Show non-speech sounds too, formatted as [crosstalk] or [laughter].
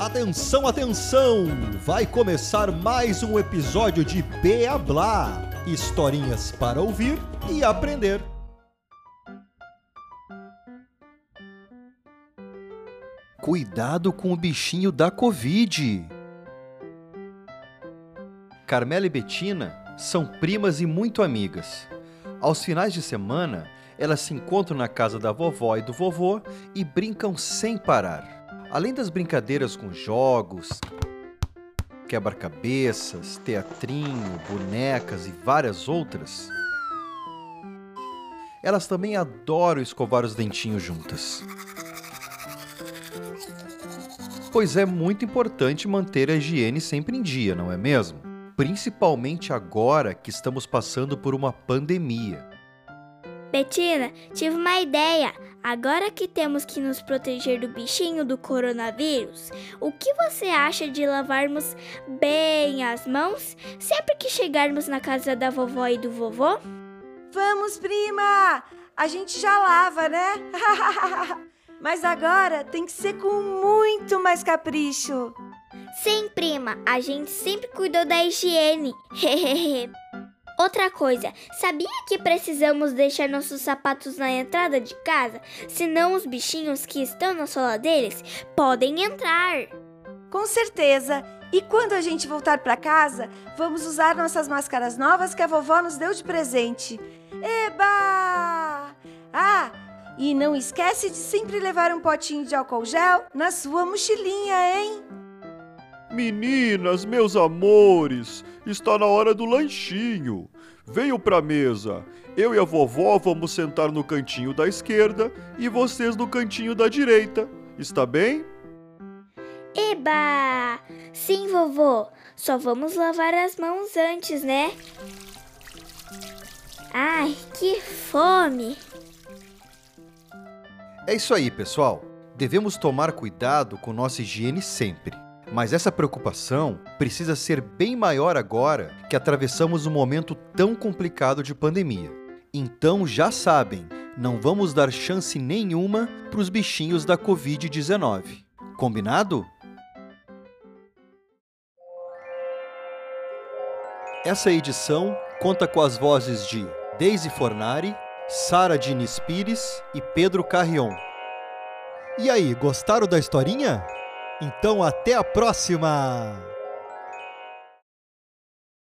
Atenção, atenção! Vai começar mais um episódio de Beablá. Historinhas para ouvir e aprender. Cuidado com o bichinho da Covid. Carmela e Betina são primas e muito amigas. Aos finais de semana, elas se encontram na casa da vovó e do vovô e brincam sem parar. Além das brincadeiras com jogos, quebra-cabeças, teatrinho, bonecas e várias outras, elas também adoram escovar os dentinhos juntas. Pois é muito importante manter a higiene sempre em dia, não é mesmo? Principalmente agora que estamos passando por uma pandemia. Betina, tive uma ideia. Agora que temos que nos proteger do bichinho do coronavírus, o que você acha de lavarmos bem as mãos sempre que chegarmos na casa da vovó e do vovô? Vamos, prima! A gente já lava, né? [laughs] Mas agora tem que ser com muito mais capricho. Sim, prima, a gente sempre cuidou da higiene. [laughs] Outra coisa, sabia que precisamos deixar nossos sapatos na entrada de casa? Senão os bichinhos que estão na sola deles podem entrar. Com certeza. E quando a gente voltar para casa, vamos usar nossas máscaras novas que a vovó nos deu de presente. Eba! Ah, e não esquece de sempre levar um potinho de álcool gel na sua mochilinha, hein? Meninas, meus amores, está na hora do lanchinho. Venham pra mesa. Eu e a vovó vamos sentar no cantinho da esquerda e vocês no cantinho da direita. Está bem? Eba! Sim, vovô. Só vamos lavar as mãos antes, né? Ai, que fome! É isso aí, pessoal. Devemos tomar cuidado com nossa higiene sempre. Mas essa preocupação precisa ser bem maior agora que atravessamos um momento tão complicado de pandemia. Então já sabem, não vamos dar chance nenhuma para os bichinhos da Covid-19. Combinado? Essa edição conta com as vozes de Daisy Fornari, Sara Diniz Pires e Pedro Carrion. E aí, gostaram da historinha? Então até a próxima!